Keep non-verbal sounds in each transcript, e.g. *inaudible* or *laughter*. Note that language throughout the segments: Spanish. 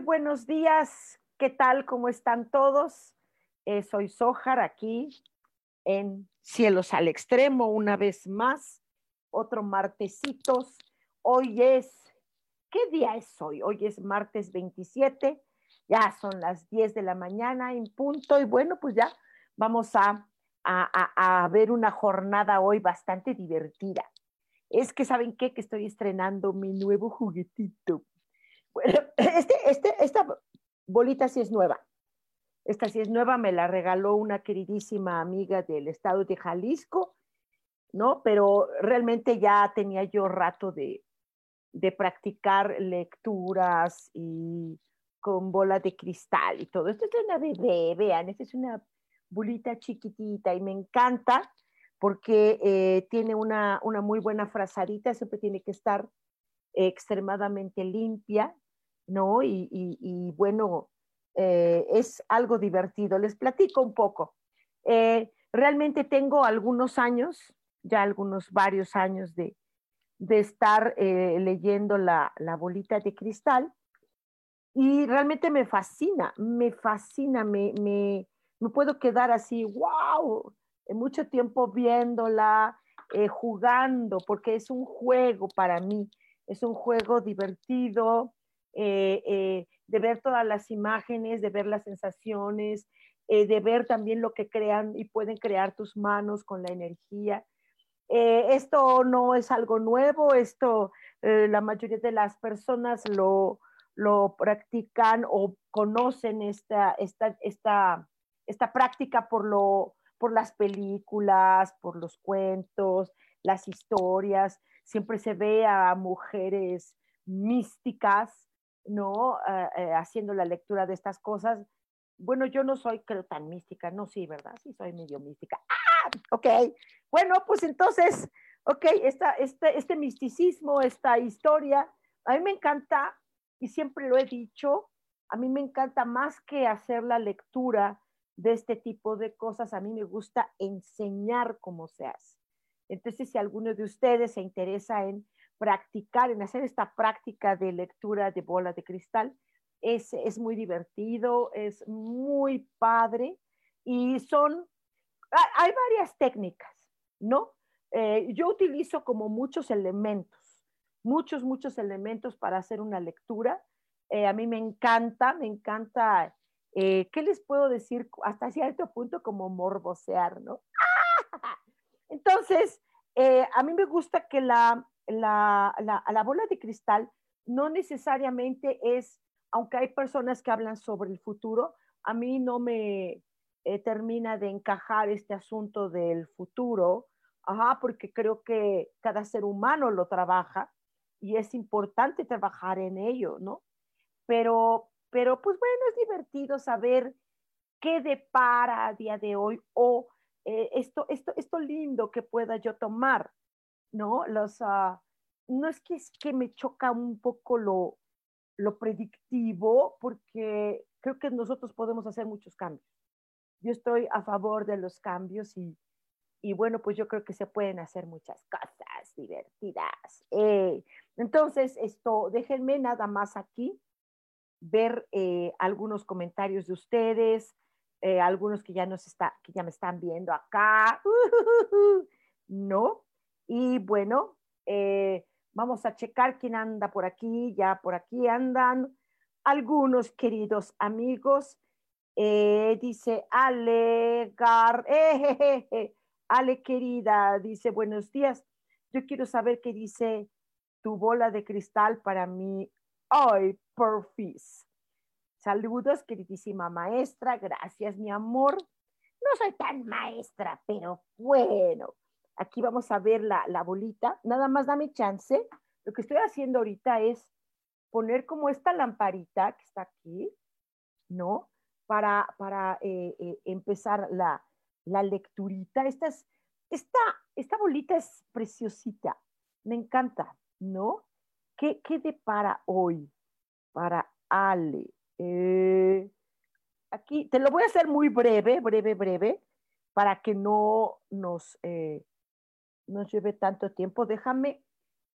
Buenos días. ¿Qué tal? ¿Cómo están todos? Eh, soy Sojar aquí en Cielos al Extremo una vez más. Otro martesitos. Hoy es, ¿qué día es hoy? Hoy es martes 27. Ya son las 10 de la mañana en punto y bueno, pues ya vamos a, a, a ver una jornada hoy bastante divertida. Es que, ¿saben qué? Que estoy estrenando mi nuevo juguetito. Bueno, *laughs* este, este, esta bolita sí es nueva. Esta sí es nueva, me la regaló una queridísima amiga del estado de Jalisco, ¿no? Pero realmente ya tenía yo rato de, de practicar lecturas y con bola de cristal y todo. Esto es una bebé, vean, esta es una bolita chiquitita y me encanta porque eh, tiene una, una muy buena frazadita, siempre tiene que estar extremadamente limpia, ¿no? Y, bueno, eh, es algo divertido. Les platico un poco. Eh, realmente tengo algunos años, ya algunos varios años de, estar eh, leyendo la, bolita de cristal y realmente me fascina, me fascina, me, me, me puedo quedar así, wow, mucho tiempo viéndola, jugando, porque es un juego para mí, es un juego divertido, eh, eh, de ver todas las imágenes, de ver las sensaciones, eh, de ver también lo que crean y pueden crear tus manos con la energía. esto no es algo nuevo, esto la mayoría de las personas lo, lo practican o conocen esta, esta, esta, esta práctica por, lo, por las películas, por los cuentos, las historias. Siempre se ve a mujeres místicas ¿no? Eh, eh, haciendo la lectura de estas cosas. Bueno, yo no soy, creo, tan mística, no, sí, ¿verdad? Sí, soy medio mística. Ah, ok. Bueno, pues entonces, ok, esta, este, este misticismo, esta historia, a mí me encanta, y siempre lo he dicho, a mí me encanta más que hacer la lectura de este tipo de cosas, a mí me gusta enseñar cómo se hace. Entonces, si alguno de ustedes se interesa en practicar, en hacer esta práctica de lectura de bola de cristal. Es, es muy divertido, es muy padre y son, hay varias técnicas, ¿no? Eh, yo utilizo como muchos elementos, muchos, muchos elementos para hacer una lectura. Eh, a mí me encanta, me encanta, eh, ¿qué les puedo decir? Hasta cierto punto como morbosear, ¿no? *laughs* Entonces, a mí me gusta que la, la, la, bola de cristal no necesariamente es, aunque hay personas que hablan sobre el futuro, a mí no me eh, termina de encajar este asunto del futuro, porque creo que cada ser humano lo trabaja y es importante trabajar en ello, ¿no? Pero, pero pues bueno, es divertido saber qué depara a día de hoy o eh, esto, esto, esto lindo que pueda yo tomar. ¿No? Los, ah, no es que, es que me choca un poco lo, lo predictivo, porque creo que nosotros podemos hacer muchos cambios. Yo estoy a favor de los cambios y, y bueno, pues yo creo que se pueden hacer muchas cosas divertidas. Eh, entonces, esto, déjenme nada más aquí ver eh, algunos comentarios de ustedes, eh, algunos que ya, nos está, que ya me están viendo acá, *laughs* ¿no? Y bueno, eh, vamos a checar quién anda por aquí, ya por aquí andan algunos queridos amigos. dice Ale Gar, Ale querida, dice buenos días. Yo quiero saber qué dice tu bola de cristal para mí. Ay, porfis. Saludos, queridísima maestra. Gracias, mi amor. No soy tan maestra, pero bueno. Aquí vamos a ver la, la bolita. Nada más dame chance. Lo que estoy haciendo ahorita es poner como esta lamparita que está aquí, ¿no? Para, para eh, eh, empezar la, la lecturita. Esta, es, esta, esta bolita es preciosita. Me encanta. ¿no? ¿Qué, qué depara hoy para Ale? Eh, aquí te lo voy a hacer muy breve, breve, breve, para que no nos, nos lleve tanto tiempo. Déjame,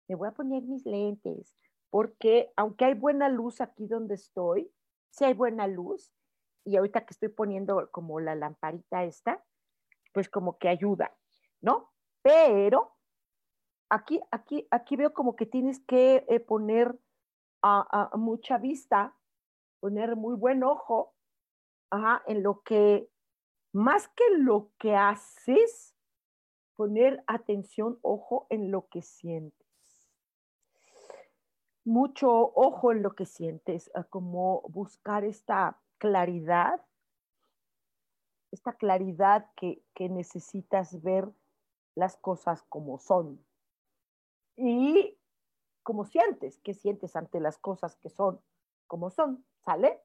me voy a poner mis lentes, porque aunque hay buena luz aquí donde estoy, si hay buena luz, y ahorita que estoy poniendo como la lamparita esta, pues como que ayuda, ¿no? Pero aquí, aquí, aquí veo como que tienes que eh, poner a, mucha vista, poner muy buen ojo en lo que, más que lo que haces, poner atención, ojo en lo que sientes. Mucho ojo en lo que sientes, como buscar esta claridad, esta claridad que, que necesitas ver las cosas como son y cómo sientes, qué sientes ante las cosas que son como son, ¿sale?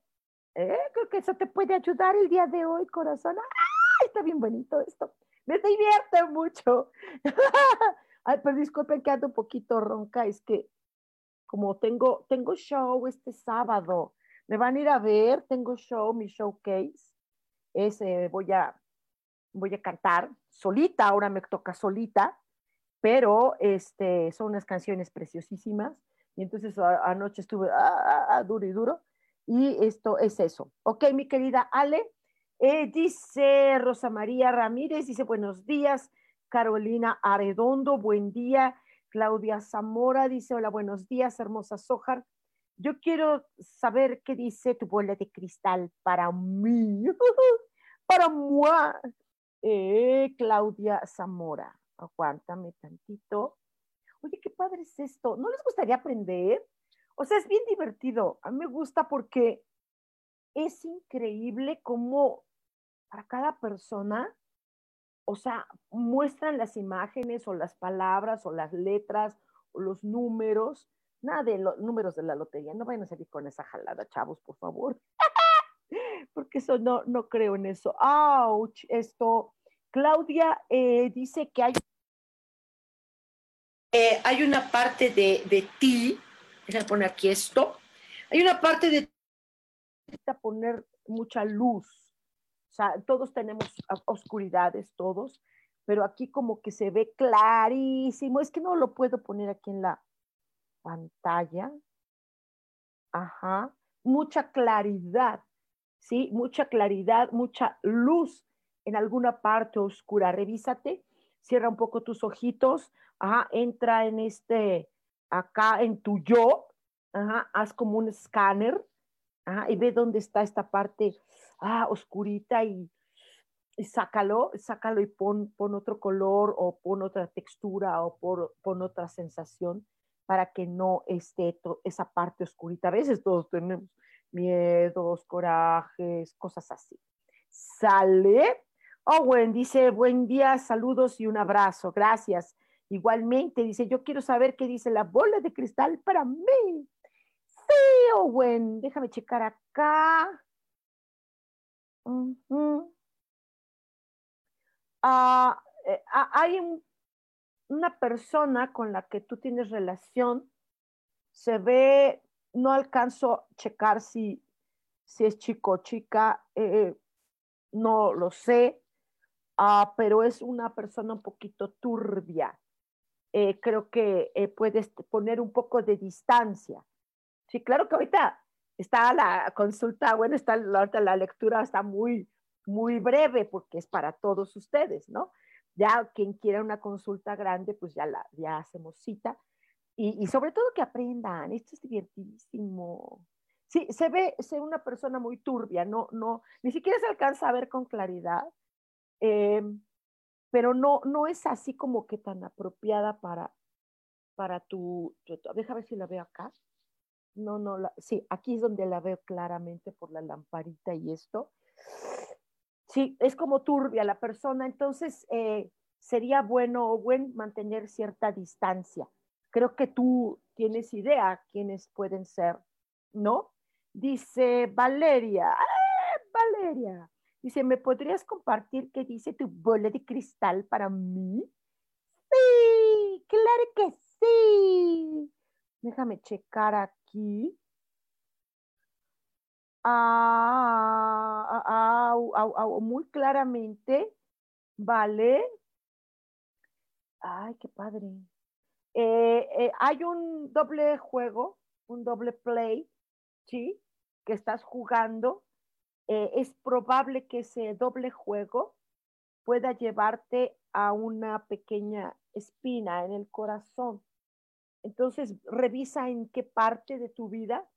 ¿Eh? Creo que eso te puede ayudar el día de hoy, corazón. ¡Ay, está bien bonito esto! Me divierte mucho. *laughs* Ay, disculpen que ando un poquito ronca, es que como tengo, tengo show este sábado, me van a ir a ver, tengo show, mi showcase, ese voy a, voy a cantar solita, ahora me toca solita, pero este, son unas canciones preciosísimas. Y entonces anoche estuve ah, ah, ah, duro y duro. Y esto es eso. Ok, mi querida Ale. Eh, dice Rosa María Ramírez, dice buenos días. Carolina Arredondo, buen día. Claudia Zamora dice hola, buenos días, hermosa Sojar. Yo quiero saber qué dice tu bola de cristal para mí, *laughs* para moi. Eh, Claudia Zamora aguántame tantito. Oye, qué padre es esto. ¿No les gustaría aprender? O sea, es bien divertido. A mí me gusta porque es increíble cómo para cada persona, o sea, muestran las imágenes o las palabras o las letras o los números. Nada de los números de la lotería. No vayan a salir con esa jalada, chavos, por favor. *laughs* porque eso no, no creo en eso. ¡Auch! Esto. Claudia eh, dice que hay eh, hay una parte de, de ti, déjame poner aquí esto, hay una parte de ti poner mucha luz. Sea, todos tenemos oscuridades, todos, pero aquí como que se ve clarísimo. Es que no lo puedo poner aquí en la pantalla. Ajá, mucha claridad, ¿sí? Mucha claridad, mucha luz en alguna parte oscura. Revísate, cierra un poco tus ojitos, entra en este, acá en tu yo, haz como un escáner, y ve dónde está esta parte ah, oscurita y, sácalo, sácalo y pon, pon, otro color o pon otra textura o pon otra sensación para que no esté esa parte oscurita. A veces todos tenemos miedos, corajes, cosas así. ¿Sale? Owen dice, buen día, saludos y un abrazo. Gracias. Igualmente dice, yo quiero saber qué dice la bola de cristal para mí. Sí, Owen, déjame checar acá. Ah, eh, ah, hay una persona con la que tú tienes relación, se ve, no alcanzo a checar si, si es chico o chica, eh, no lo sé, ah, pero es una persona un poquito turbia. Eh, creo que puedes poner un poco de distancia. Sí, claro que ahorita está la consulta, bueno, está la, la lectura está muy, muy breve porque es para todos ustedes, ¿no? Ya quien quiera una consulta grande, pues ya, la, ya hacemos cita. Y, sobre todo que aprendan, esto es divertidísimo. Sí, se ve, se una persona muy turbia, no, no, ni siquiera se alcanza a ver con claridad, eh, pero no, no es así como que tan apropiada para, para tu, tu, deja ver si la veo acá. No, no, la, sí, aquí es donde la veo claramente por la lamparita y esto. Sí, es como turbia la persona, entonces eh, sería bueno o buen mantener cierta distancia. Creo que tú tienes idea quiénes pueden ser, ¿no? Dice Valeria, ¡Ah, Valeria, dice, ¿me podrías compartir qué dice tu bola de cristal para mí? Sí, claro que sí. Déjame checar aquí. Ah, ah, ah, muy claramente, ¿vale? Ay, qué padre. Eh, eh, hay un doble juego, un doble play ¿sí? Que estás jugando, eh, es probable que ese doble juego pueda llevarte a una pequeña espina en el corazón. Entonces, revisa en qué parte de tu vida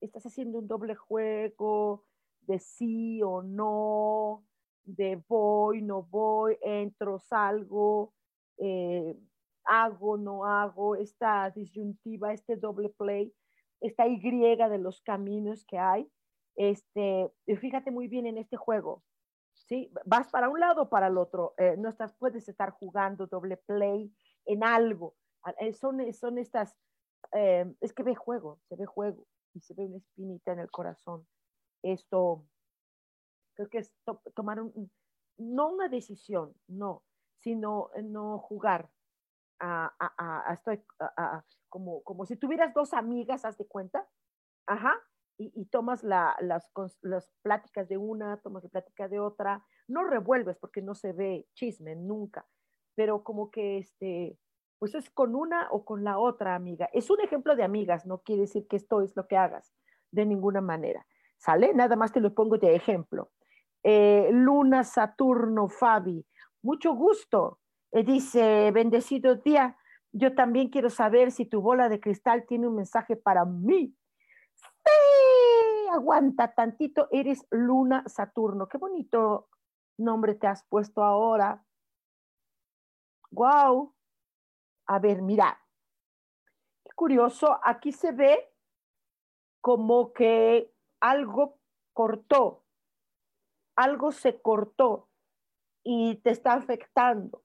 estás haciendo un doble juego de sí o no, de voy, no voy, entro, salgo, eh, hago, no hago, esta disyuntiva, este doble play esta Y de los caminos que hay. Este, fíjate muy bien en este juego, ¿sí? Vas para un lado o para el otro, eh, no estás, puedes estar jugando doble play en algo. Eh, son, son estas, eh, es que ve juego, se ve juego y se ve una espinita en el corazón. Esto, creo que es tomar un, no una decisión, no, sino no jugar a, a, a, como, como si tuvieras dos amigas, haz de cuenta, ajá, y, y tomas la, las, las pláticas de una, tomas la plática de otra, no revuelves porque no se ve chisme nunca, pero como que este, pues es con una o con la otra amiga. Es un ejemplo de amigas, no quiere decir que esto es lo que hagas de ninguna manera. ¿Sale? Nada más te lo pongo de ejemplo. Eh, Luna, Saturno, Fabi, mucho gusto. Eh, dice, bendecido día. Yo también quiero saber si tu bola de cristal tiene un mensaje para mí. Sí, aguanta tantito, eres Luna Saturno. Qué bonito nombre te has puesto ahora. Wow. A ver, mira. Qué curioso, aquí se ve como que algo cortó, algo se cortó y te está afectando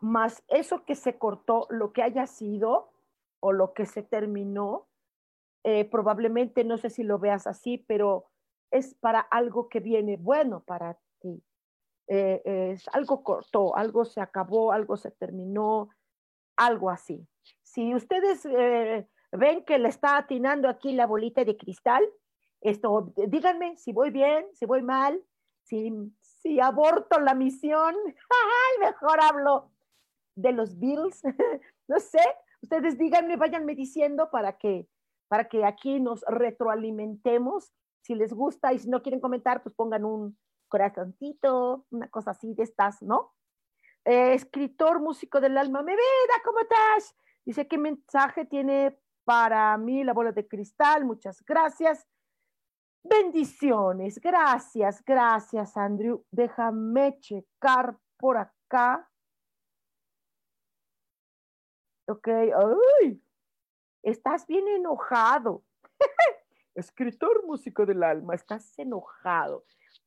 más eso que se cortó, lo que haya sido o lo que se terminó, eh, probablemente no sé si lo veas así, pero es para algo que viene bueno para ti. Eh, es algo cortó, algo se acabó, algo se terminó, algo así. Si ustedes eh, ven que le está atinando aquí la bolita de cristal, esto, díganme si voy bien, si voy mal, si, si aborto la misión, *laughs* mejor hablo de los Bills, *laughs* no sé, ustedes díganme, váyanme diciendo para que, para que aquí nos retroalimentemos. Si les gusta y si no quieren comentar, pues pongan un corazoncito, una cosa así de estas, ¿no? Eh, escritor, músico del alma, mi vida, ¿cómo estás? Dice, ¿qué mensaje tiene para mí la bola de cristal? Muchas gracias. Bendiciones, gracias, gracias, Andrew. Déjame checar por acá. Ok, ay, estás bien enojado. *laughs* Escritor músico del alma, estás enojado,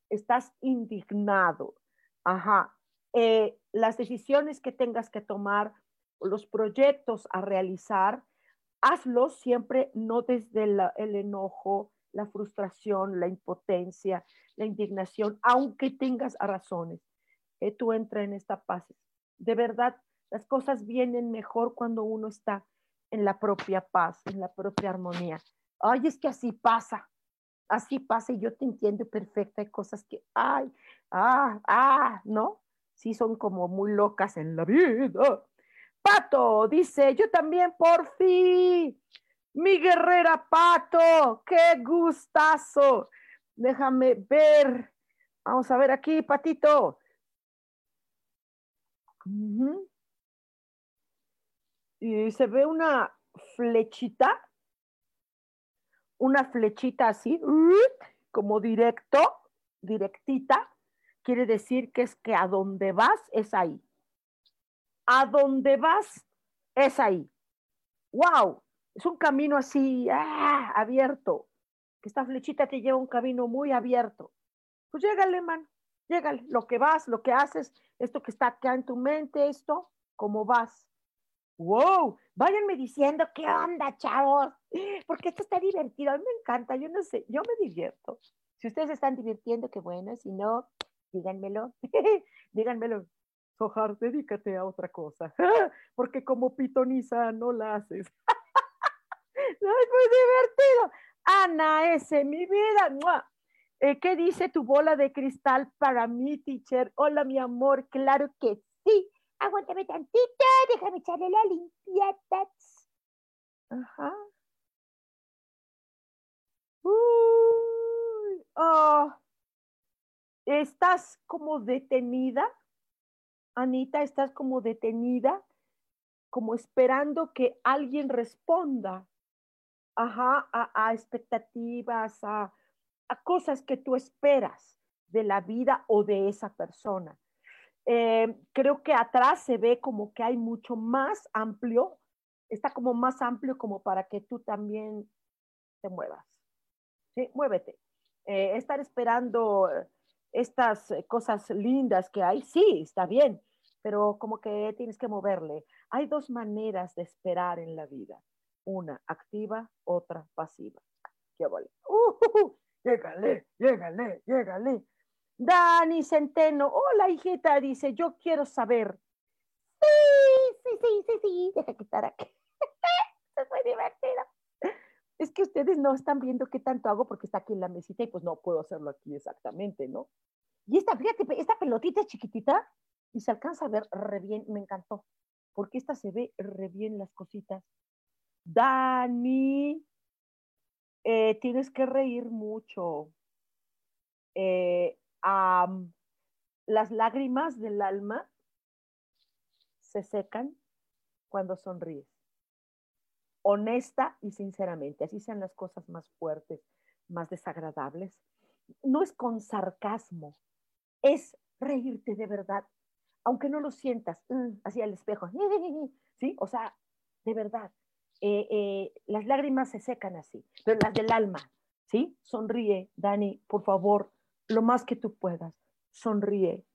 estás indignado. Ajá. Eh, las decisiones que tengas que tomar, los proyectos a realizar, hazlos siempre no desde el enojo, la frustración, la impotencia, la indignación, aunque tengas razones. que tú entra en esta paz. De verdad, las cosas vienen mejor cuando uno está en la propia paz, en la propia armonía. Ay, es que así pasa, así pasa y yo te entiendo perfecto. Hay cosas que, ay, ah, ah, ¿no? Sí son como muy locas en la vida. Pato dice, yo también por fin Mi guerrera Pato, qué gustazo. Déjame ver. Vamos a ver aquí, Patito. Y se ve una flechita, una flechita así, como directo, directita, quiere decir que es que a donde vas es ahí. A donde vas es ahí. ¡Wow! Es un camino así, ¡ah! abierto. Que esta flechita te lleva un camino muy abierto. Pues llégale, man, llégale. Lo que vas, lo que haces, esto que está acá en tu mente, esto, cómo vas. ¡Wow! Váyanme diciendo qué onda, chavos, porque esto está divertido. A mí me encanta, yo no sé, yo me divierto. Si ustedes están divirtiendo, qué bueno. Si no, díganmelo. *laughs* díganmelo. Sojar, dedícate a otra cosa, *laughs* porque como pitoniza no la haces. *laughs* es muy divertido. Ana, ese, mi vida. Eh, ¿Qué dice tu bola de cristal para mí, teacher? Hola, mi amor, claro que sí. Aguántame tantito, déjame echarle la limpieza. Ajá. Uy, oh. ¿Estás como detenida? Anita, ¿estás como detenida? Como esperando que alguien responda. Ajá, a, expectativas, a, a cosas que tú esperas de la vida o de esa persona. Eh, creo que atrás se ve como que hay mucho más amplio, está como más amplio como para que tú también te muevas. ¿Sí? Muévete. Eh, estar esperando estas cosas lindas que hay, sí, está bien, pero como que tienes que moverle. Hay dos maneras de esperar en la vida. Una activa, otra pasiva. ¿Qué vale? Uh, llégale, llégale, llégale. Dani Centeno, hola hijita, dice, yo quiero saber. Sí, sí, sí, sí, sí, deja quitar aquí. es muy divertido. Que ustedes no están viendo qué tanto hago porque está aquí en la mesita y pues no puedo hacerlo aquí exactamente, ¿no? Y esta, fíjate, esta pelotita es chiquitita y se alcanza a ver re bien, me encantó, porque esta se ve re bien las cositas. Dani, eh, tienes que reír mucho. Eh, las lágrimas del alma se secan cuando sonríes. Honesta y sinceramente, así sean las cosas más fuertes, más desagradables. No es con sarcasmo, es reírte de verdad, aunque no lo sientas mm, así al espejo, *laughs* ¿sí? O sea, de verdad, eh, eh, las lágrimas se secan así, pero las del alma, ¿sí? Sonríe, Dani, por favor, lo más que tú puedas. Sonríe.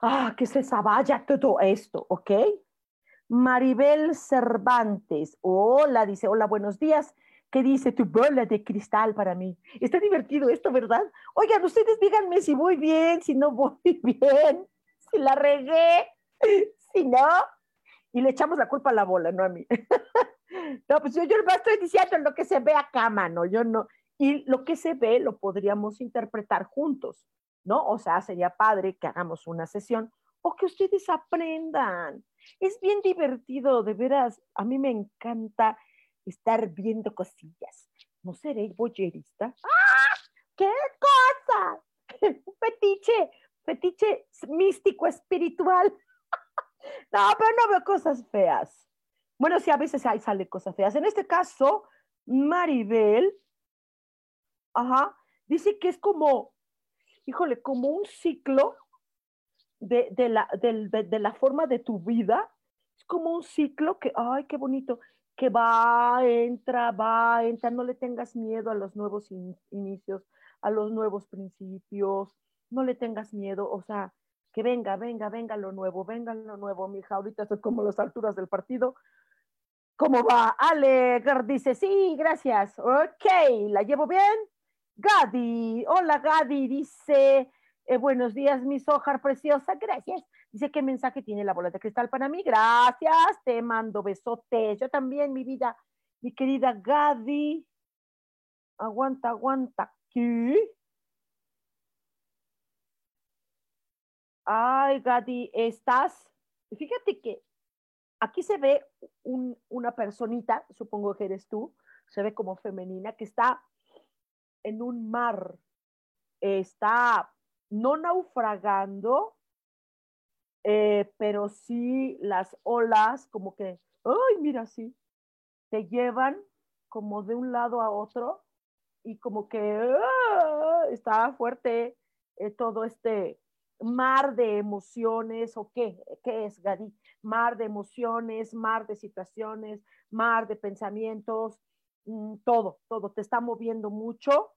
Ah, que se sabaya todo esto, ¿ok? Maribel Cervantes. Hola, dice, hola, buenos días. ¿Qué dice tu bola de cristal para mí? Está divertido esto, ¿verdad? Oigan, ustedes díganme si voy bien, si no voy *laughs* bien, si la regué, *laughs* si no. Y le echamos la culpa a la bola, no a mí. *laughs* no, pues yo, yo estoy diciendo lo que se ve acá, mano. Yo no, y lo que se ve lo podríamos interpretar juntos, ¿no? O sea, sería padre que hagamos una sesión o que ustedes aprendan. Es bien divertido, de veras. A mí me encanta estar viendo cosillas. ¿No seré boyerista? ¡Ah! ¡Qué cosa! *laughs* Fetiche, fetiche místico, espiritual. *laughs* No, pero no veo cosas feas. Bueno, sí, a veces ahí sale cosas feas. En este caso, Maribel Ajá. Dice que es como, híjole, como un ciclo de, de, la, de, la forma de tu vida. Es como un ciclo que, ay, qué bonito, que va, entra, va, entra. No le tengas miedo a los nuevos inicios, a los nuevos principios. No le tengas miedo, o sea, que venga, venga, venga lo nuevo, venga lo nuevo, mija. Ahorita estoy como las alturas del partido. ¿Cómo va? Ale dice, sí, gracias. Ok, ¿la llevo bien? Gadi, hola Gadi, dice, eh, buenos días, mi sojar preciosa, gracias. Dice, ¿qué mensaje tiene la bola de cristal para mí? Gracias, te mando besotes. Yo también, mi vida, mi querida Gadi. Aguanta, aguanta. ¿Qué? Ay, Gadi, estás. Fíjate que aquí se ve una personita, supongo que eres tú, se ve como femenina, que está en un mar, está no naufragando, eh, pero sí las olas como que, ay, mira, sí, te llevan como de un lado a otro y como que ¡ah! está fuerte eh, todo este mar de emociones o qué, qué es, Gadi, mar de emociones, mar de situaciones, mar de pensamientos, mm, todo, todo, te está moviendo mucho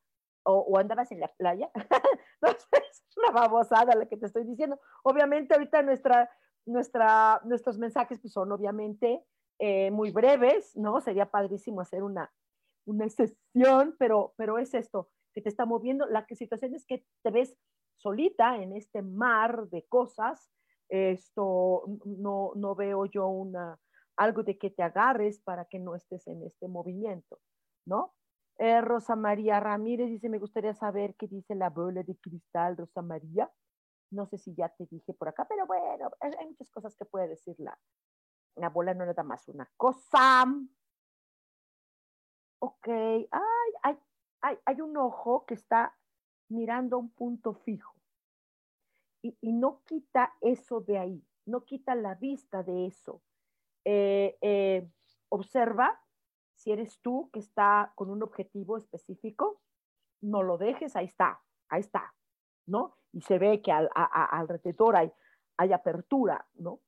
o, andabas en la playa. *laughs* es una babosada la que te estoy diciendo. Obviamente ahorita nuestra, nuestra, nuestros mensajes pues, son obviamente eh, muy breves, ¿no? Sería padrísimo hacer una, una sesión, pero, pero es esto que te está moviendo. La situación es que te ves solita en este mar de cosas. Esto no, no veo yo una, algo de que te agarres para que no estés en este movimiento, ¿no? Eh, Rosa María Ramírez dice, me gustaría saber qué dice la bola de cristal, Rosa María. No sé si ya te dije por acá, pero bueno, hay muchas cosas que puede decir la, la bola, no nada más una cosa. Ok, ay, hay, hay, hay un ojo que está mirando un punto fijo y, y, no quita eso de ahí, no quita la vista de eso. Eh, eh, observa si eres tú que está con un objetivo específico, no lo dejes, ahí está, ahí está, ¿no? Y se ve que al, alrededor hay, hay apertura, ¿no?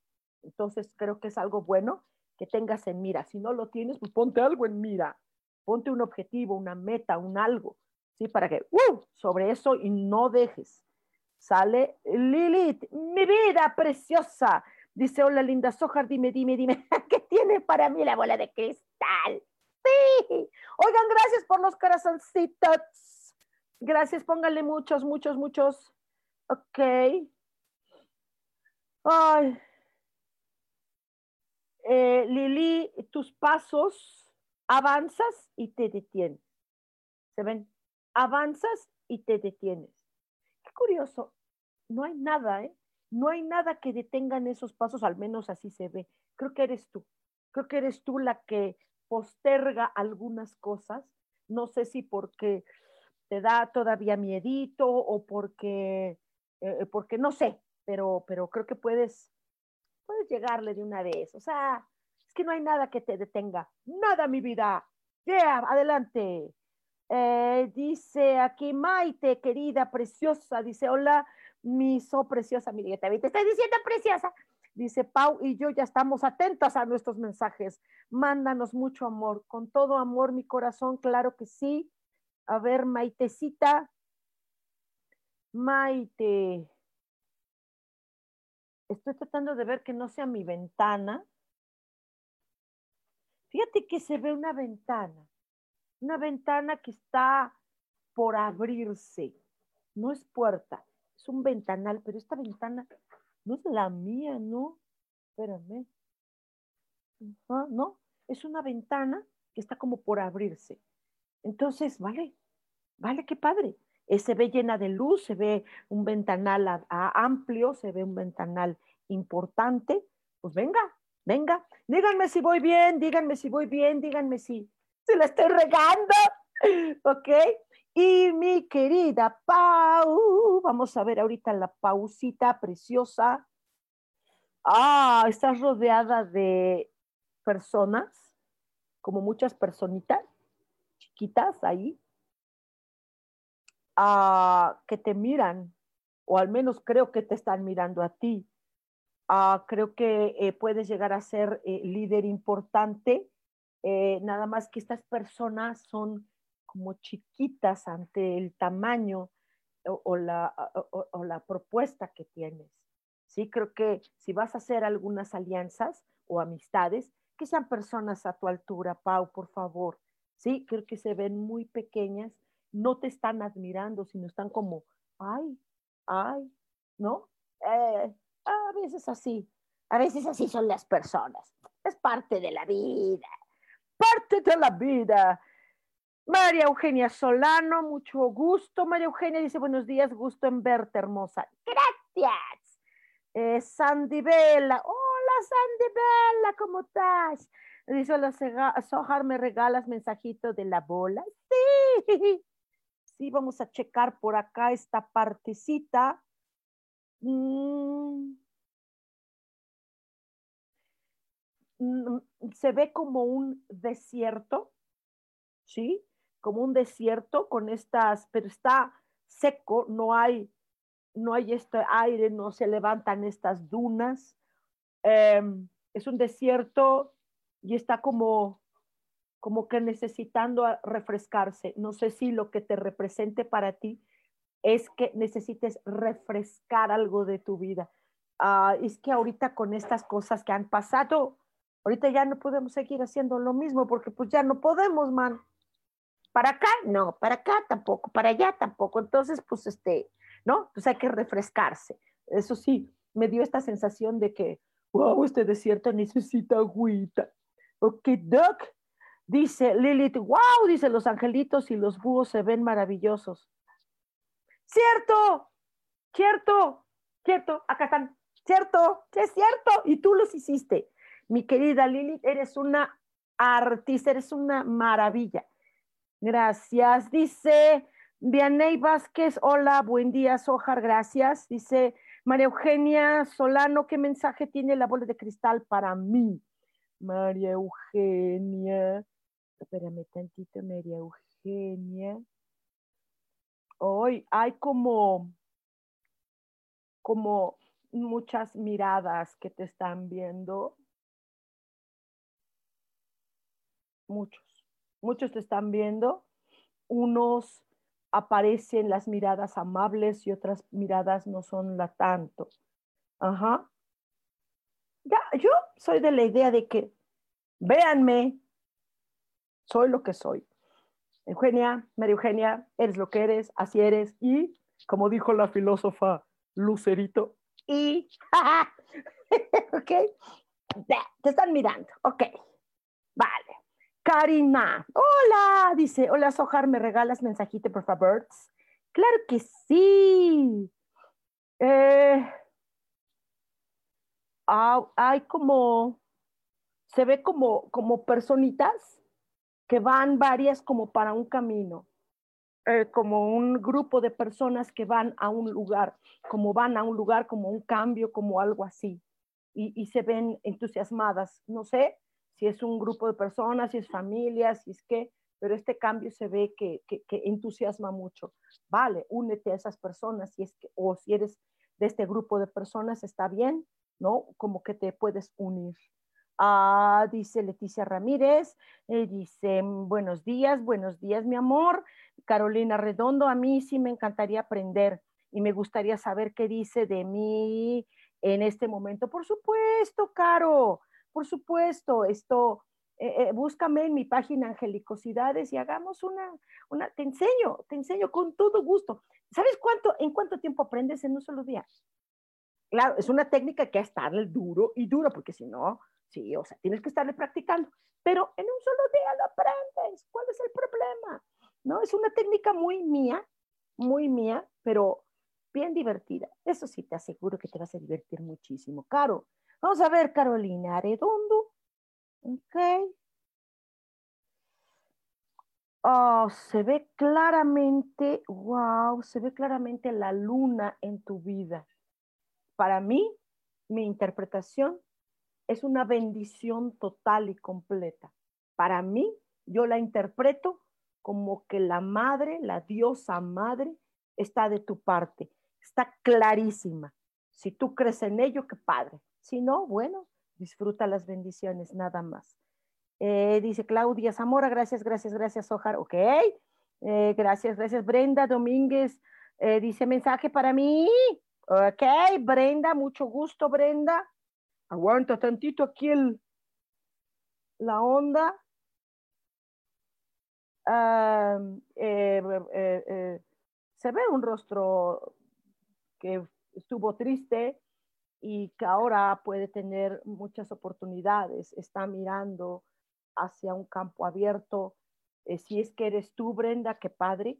Entonces creo que es algo bueno que tengas en mira. Si no lo tienes, pues ponte algo en mira, ponte un objetivo, una meta, un algo, ¿sí? Para que, ¡uh! Sobre eso y no dejes. Sale Lilith, mi vida preciosa. Dice, hola linda Sojar, dime, dime, dime, *laughs* ¿qué tiene para mí la bola de cristal? Sí. Oigan, gracias por los corazoncitos. Gracias, pónganle muchos, muchos, muchos. Ok. Ay. Eh, Lili, tus pasos avanzas y te detienes. ¿Se ven? Avanzas y te detienes. Qué curioso. No hay nada, ¿eh? No hay nada que detengan esos pasos, al menos así se ve. Creo que eres tú. Creo que eres tú la que posterga algunas cosas, no sé si porque te da todavía miedito o porque, eh, porque no sé, pero, pero creo que puedes, puedes llegarle de una vez. O sea, es que no hay nada que te detenga. Nada, mi vida. Yeah, adelante. Eh, dice aquí Maite, querida, preciosa, dice, hola, mi so preciosa, mi te estoy diciendo preciosa. Dice Pau y yo ya estamos atentas a nuestros mensajes. Mándanos mucho amor, con todo amor mi corazón, claro que sí. A ver, Maitecita. Maite. Estoy tratando de ver que no sea mi ventana. Fíjate que se ve una ventana, una ventana que está por abrirse. No es puerta, es un ventanal, pero esta ventana no es la mía, no. Espérame. no, es una ventana que está como por abrirse. Entonces, vale, vale, qué padre. Eh, se ve llena de luz, se ve un ventanal amplio, se ve un ventanal importante. Pues venga, venga, díganme si voy bien, díganme si voy bien, díganme si, se la estoy regando. *laughs* ¿Ok? Y mi querida Pau, vamos a ver ahorita la pausita preciosa. Ah, estás rodeada de personas, como muchas personitas chiquitas ahí, ah, que te miran, o al menos creo que te están mirando a ti. Ah, creo que eh, puedes llegar a ser eh, líder importante, eh, nada más que estas personas son como chiquitas ante el tamaño o, la, o, la, propuesta que tienes. Sí, creo que si vas a hacer algunas alianzas o amistades, que sean personas a tu altura, Pau, por favor. Sí, creo que se ven muy pequeñas, no te están admirando, sino están como, ay, ay, ¿no? Eh, a veces así, a veces así son las personas. Es parte de la vida, parte de la vida. María Eugenia Solano, mucho gusto. María Eugenia dice, buenos días, gusto en verte, hermosa. Gracias. Eh, Sandy Vela, hola Sandy Bella? ¿Cómo estás? Dice, hola, Sohar, ¿me regalas mensajito de la bola? Sí. Sí, vamos a checar por acá esta partecita. Mm. Mm, se ve como un desierto, ¿sí? Como un desierto con estas, pero está seco, no hay, no hay este aire, no se levantan estas dunas. Em, es un desierto y está como, como que necesitando refrescarse. No sé si lo que te represente para ti es que necesites refrescar algo de tu vida. Ah, es que ahorita con estas cosas que han pasado, ahorita ya no podemos seguir haciendo lo mismo porque pues ya no podemos, man. Para acá, no, para acá tampoco, para allá tampoco. Entonces, pues este, ¿no? Pues hay que refrescarse. Eso sí, me dio esta sensación de que, wow, este desierto necesita agüita. Ok, Doc, dice Lilith, wow, dice los angelitos y los búhos se ven maravillosos. Cierto, cierto, cierto, acá están, cierto, es cierto, y tú los hiciste. Mi querida Lilith, eres una artista, eres una maravilla. Gracias. Dice Vianey Vázquez, hola, buen día, Sojar, gracias. Dice María Eugenia Solano, ¿qué mensaje tiene la bola de cristal para mí? María Eugenia, espérame tantito, María Eugenia. Hoy hay como, como muchas miradas que te están viendo. Muchos, muchos te están viendo. Unos aparecen las miradas amables y otras miradas no son la tanto. Ajá. Ya, yo soy de la idea de que véanme, soy lo que soy. Eugenia, María Eugenia, eres lo que eres, así eres, y como dijo la filósofa Lucerito, y, *laughs* ok, te están mirando, ok, vale. Karina, hola, dice, hola Sojar, ¿me regalas mensajito, por favor? Claro que sí. Ah, hay como, se ve como, como personitas que van varias como para un camino, eh, como un grupo de personas que van a un lugar, como van a un lugar, como un cambio, como algo así, y, se ven entusiasmadas. No sé si es un grupo de personas, si es familia, si es qué, pero este cambio se ve que, que, entusiasma mucho. Vale, únete a esas personas, si es que, o si eres de este grupo de personas, está bien, ¿no? Como que te puedes unir. Ah, dice Leticia Ramírez, eh, dice, buenos días, buenos días, mi amor. Carolina Redondo, a mí sí me encantaría aprender y me gustaría saber qué dice de mí en este momento. Por supuesto, Caro, por supuesto, esto, eh, eh, búscame en mi página Angelicosidades y hagamos una, una, te enseño, te enseño con todo gusto. ¿Sabes cuánto, en cuánto tiempo aprendes en un solo día? Claro, es una técnica que es estarle duro y duro, porque si no, Sí, o sea, tienes que estarle practicando, pero en un solo día lo aprendes. ¿Cuál es el problema? ¿No? Es una técnica muy mía, muy mía, pero bien divertida. Eso sí, te aseguro que te vas a divertir muchísimo. Caro, vamos a ver, Carolina Redondo. Ok. Oh, se ve claramente, wow, se ve claramente la luna en tu vida. Para mí, mi interpretación es una bendición total y completa. Para mí, yo la interpreto como que la madre, la diosa madre, está de tu parte. Está clarísima. Si tú crees en ello, qué padre. Si no, bueno, disfruta las bendiciones, nada más. Eh, dice Claudia Zamora, gracias, gracias, gracias, Ojar. Ok, eh, gracias, gracias. Brenda Domínguez eh, dice mensaje para mí. Ok, Brenda, mucho gusto, Brenda. Aguanta tantito aquí el, la onda. Eh, se ve un rostro que estuvo triste y que ahora puede tener muchas oportunidades. Está mirando hacia un campo abierto. si es que eres tú, Brenda, qué padre.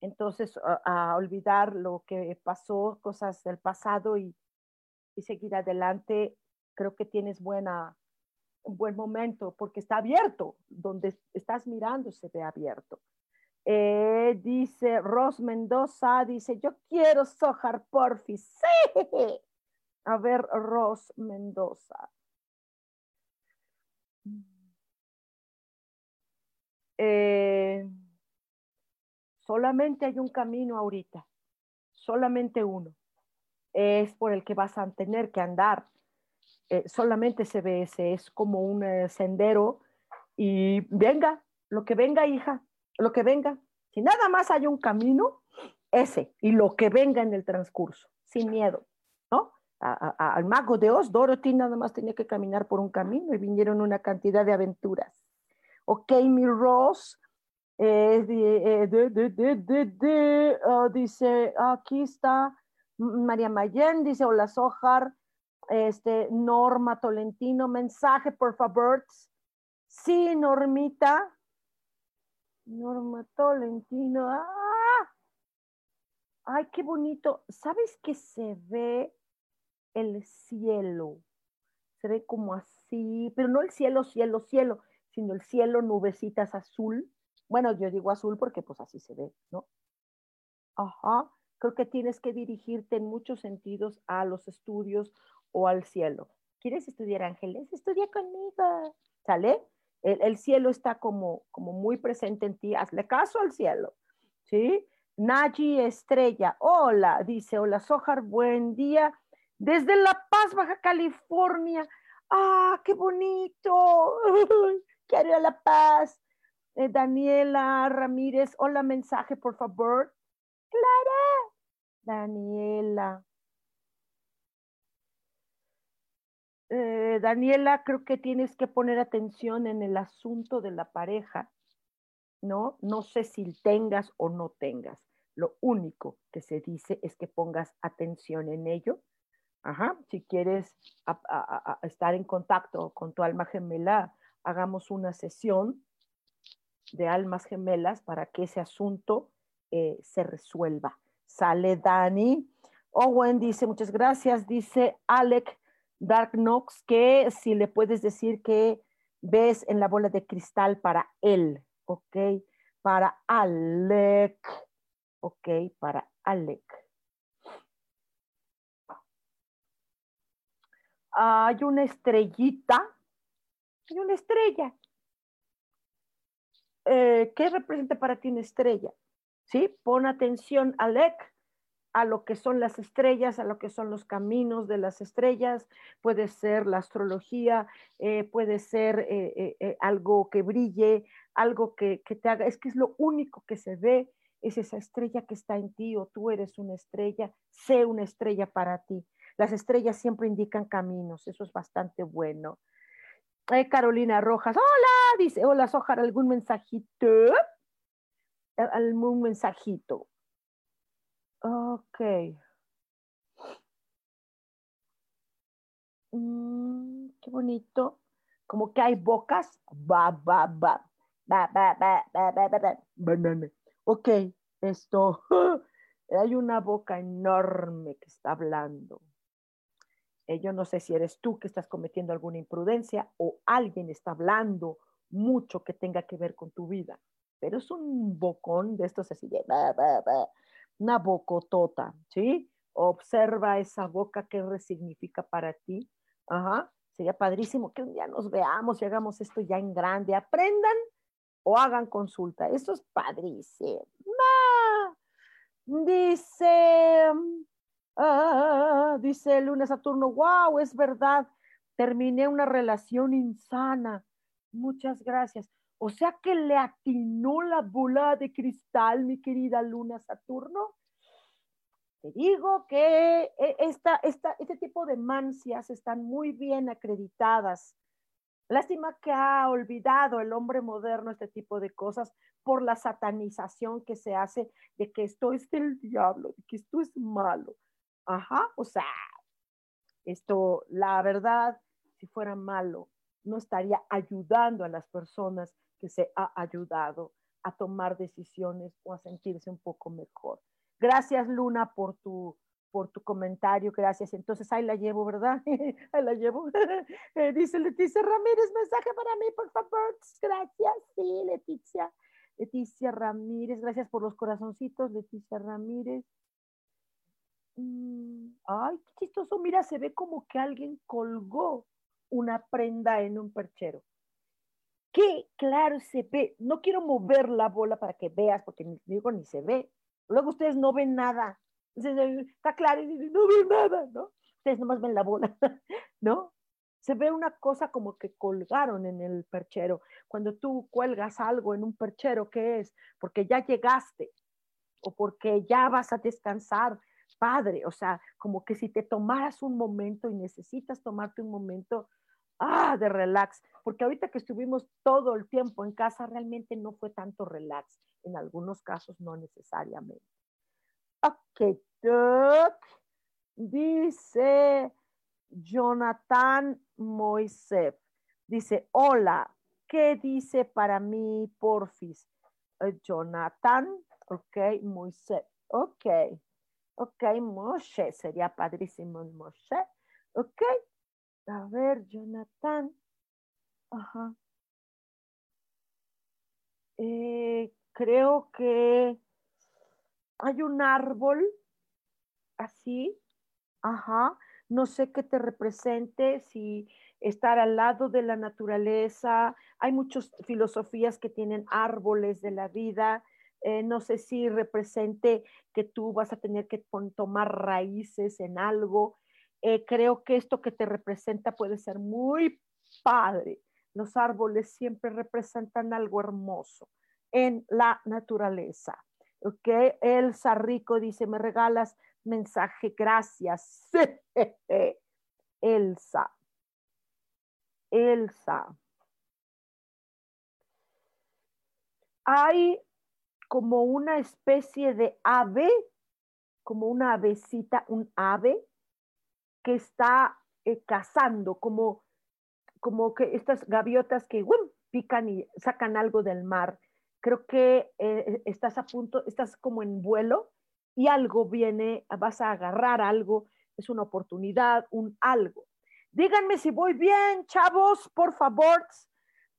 Entonces, a, olvidar lo que pasó, cosas del pasado y, seguir adelante creo que tienes buena, buen momento porque está abierto, donde estás mirando se ve abierto. Eh, dice Ros Mendoza, dice, yo quiero Sojar porfis. *laughs* Sí. A ver, Ros Mendoza. Eh, solamente hay un camino ahorita, solamente uno. Es por el que vas a tener que andar. Eh, solamente se ve ese, es como un eh, sendero y venga, lo que venga, hija, lo que venga. Si nada más hay un camino, ese, y lo que venga en el transcurso, sin miedo, al mago de Oz, Dorothy nada más tenía que caminar por un camino y vinieron una cantidad de aventuras. Ok, mi Ross, eh, oh, dice, aquí está María Mayen, dice, hola Sojar, este, Norma Tolentino, mensaje por favor. Sí, Normita. Norma Tolentino. ¡Ah! Ay, qué bonito. ¿Sabes que se ve el cielo? Se ve como así, pero no el cielo, cielo, cielo, sino el cielo, nubecitas azul. Bueno, yo digo azul porque pues así se ve, ¿no? Ajá. Creo que tienes que dirigirte en muchos sentidos a los estudios o al cielo. ¿Quieres estudiar ángeles? Estudia conmigo. ¿Sale? El, cielo está como, como muy presente en ti. Hazle caso al cielo. ¿Sí? Naji Estrella. Hola, dice, hola Sojar, buen día. Desde La Paz, Baja California. ¡Ah, qué bonito! Quiero ir a La Paz. Eh, Daniela Ramírez, hola, mensaje, por favor. Clara. Daniela. Eh, Daniela, creo que tienes que poner atención en el asunto de la pareja, ¿no? No sé si tengas o no tengas. Lo único que se dice es que pongas atención en ello. Ajá. Si quieres estar en contacto con tu alma gemela, hagamos una sesión de almas gemelas para que ese asunto eh, se resuelva. Sale Dani. Owen dice, muchas gracias. Dice Alec, Dark Knox, que si le puedes decir que ves en la bola de cristal para él, ¿ok? Para Alec, ¿ok? Para Alec. Hay una estrellita, hay una estrella. Eh, ¿Qué representa para ti una estrella? ¿Sí? Pon atención, Alec, a lo que son las estrellas, a lo que son los caminos de las estrellas, puede ser la astrología, eh, puede ser eh, algo que brille, algo que, que, te haga, es que es lo único que se ve, es esa estrella que está en ti o tú eres una estrella, sé una estrella para ti. Las estrellas siempre indican caminos, eso es bastante bueno. Carolina Rojas, hola, dice, hola Sojar, ¿algún mensajito? ¿Algún mensajito? Ok. Mm, qué bonito. Como que hay bocas. Ba, ba, ba. Ba, ba, ba, ba, ba, ba, Banana. Ok, esto. hay una boca enorme que está hablando. Yo no sé si eres tú que estás cometiendo alguna imprudencia o alguien está hablando mucho que tenga que ver con tu vida. Pero es un bocón de estos así de ba, ba, ba una bocotota, ¿sí? Observa esa boca que resignifica para ti. Ajá. Sería padrísimo que un día nos veamos y hagamos esto ya en grande. Aprendan o hagan consulta. Eso es padrísimo. Dice, ah, dice Luna Saturno, wow, es verdad. Terminé una relación insana. Muchas gracias. O sea que le atinó la bola de cristal, mi querida Luna Saturno. Te digo que e, esta, este tipo de mancias están muy bien acreditadas. Lástima que ha olvidado el hombre moderno este tipo de cosas por la satanización que se hace de que esto es del diablo, de que esto es malo. Ajá, o sea, esto, la verdad, si fuera malo, no estaría ayudando a las personas que se ha ayudado a tomar decisiones o a sentirse un poco mejor. Gracias, Luna, por tu, por tu comentario, gracias. Entonces ahí la llevo, ¿verdad? *laughs* ahí la llevo. *laughs* Eh, dice Leticia Ramírez, mensaje para mí, por favor. Gracias, sí, Leticia. Leticia Ramírez, gracias por los corazoncitos, Leticia Ramírez. Mm, ay, qué chistoso, mira, se ve como que alguien colgó una prenda en un perchero. Qué claro se ve. No quiero mover la bola para que veas, porque ni, digo ni se ve. Luego ustedes no ven nada. Está claro, no ven nada, ¿no? Ustedes nomás ven la bola, *laughs* ¿no? Se ve una cosa como que colgaron en el perchero. Cuando tú cuelgas algo en un perchero, ¿qué es? Porque ya llegaste o porque ya vas a descansar, padre. O sea, como que si te tomaras un momento y necesitas tomarte un momento, ah, de relax, porque ahorita que estuvimos todo el tiempo en casa, realmente no fue tanto relax, en algunos casos no necesariamente. Ok, dice Jonathan Moisef, dice, hola, ¿qué dice para mí, porfis? Eh, Jonathan, ok, Moisef, ok, ok, Moshe, sería padrísimo Moshe, ok, a ver, Jonathan. Ajá. Eh, creo que hay un árbol así. Ajá. No sé qué te represente, si estar al lado de la naturaleza. Hay muchas filosofías que tienen árboles de la vida. Eh, no sé si represente que tú vas a tener que tomar raíces en algo eh, creo que esto que te representa puede ser muy padre. Los árboles siempre representan algo hermoso en la naturaleza. ¿Ok? Elsa Rico dice, me regalas mensaje, gracias. *laughs* Elsa. Elsa. Hay como una especie de ave, como una avecita, un ave que está eh, cazando, como, como que estas gaviotas que pican y sacan algo del mar. Creo que eh, estás a punto, estás como en vuelo y algo viene, vas a agarrar algo, es una oportunidad, un algo. Díganme si voy bien, chavos, por favor.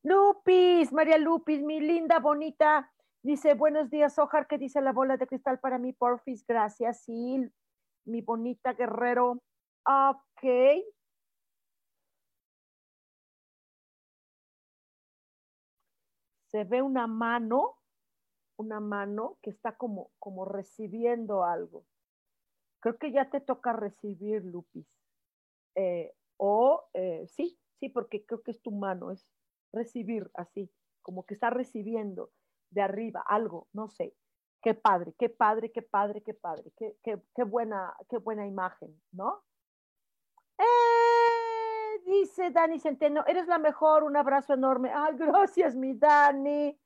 Lupis, María Lupis, mi linda, bonita, dice, buenos días, Ojar, que dice la bola de cristal para mí, porfis, gracias, sí, mi bonita guerrero. Ok. Se ve una mano, una mano que está como, como recibiendo algo. Creo que ya te toca recibir, Lupis. Eh, o eh, sí, sí, porque creo que es tu mano, es recibir así, como que está recibiendo de arriba algo, no sé. Qué padre, qué padre, qué padre, qué padre, qué, qué buena, qué buena imagen, ¿no? Eh, dice Dani Centeno, eres la mejor, un abrazo enorme. Ay, *laughs* gracias, mi Dani.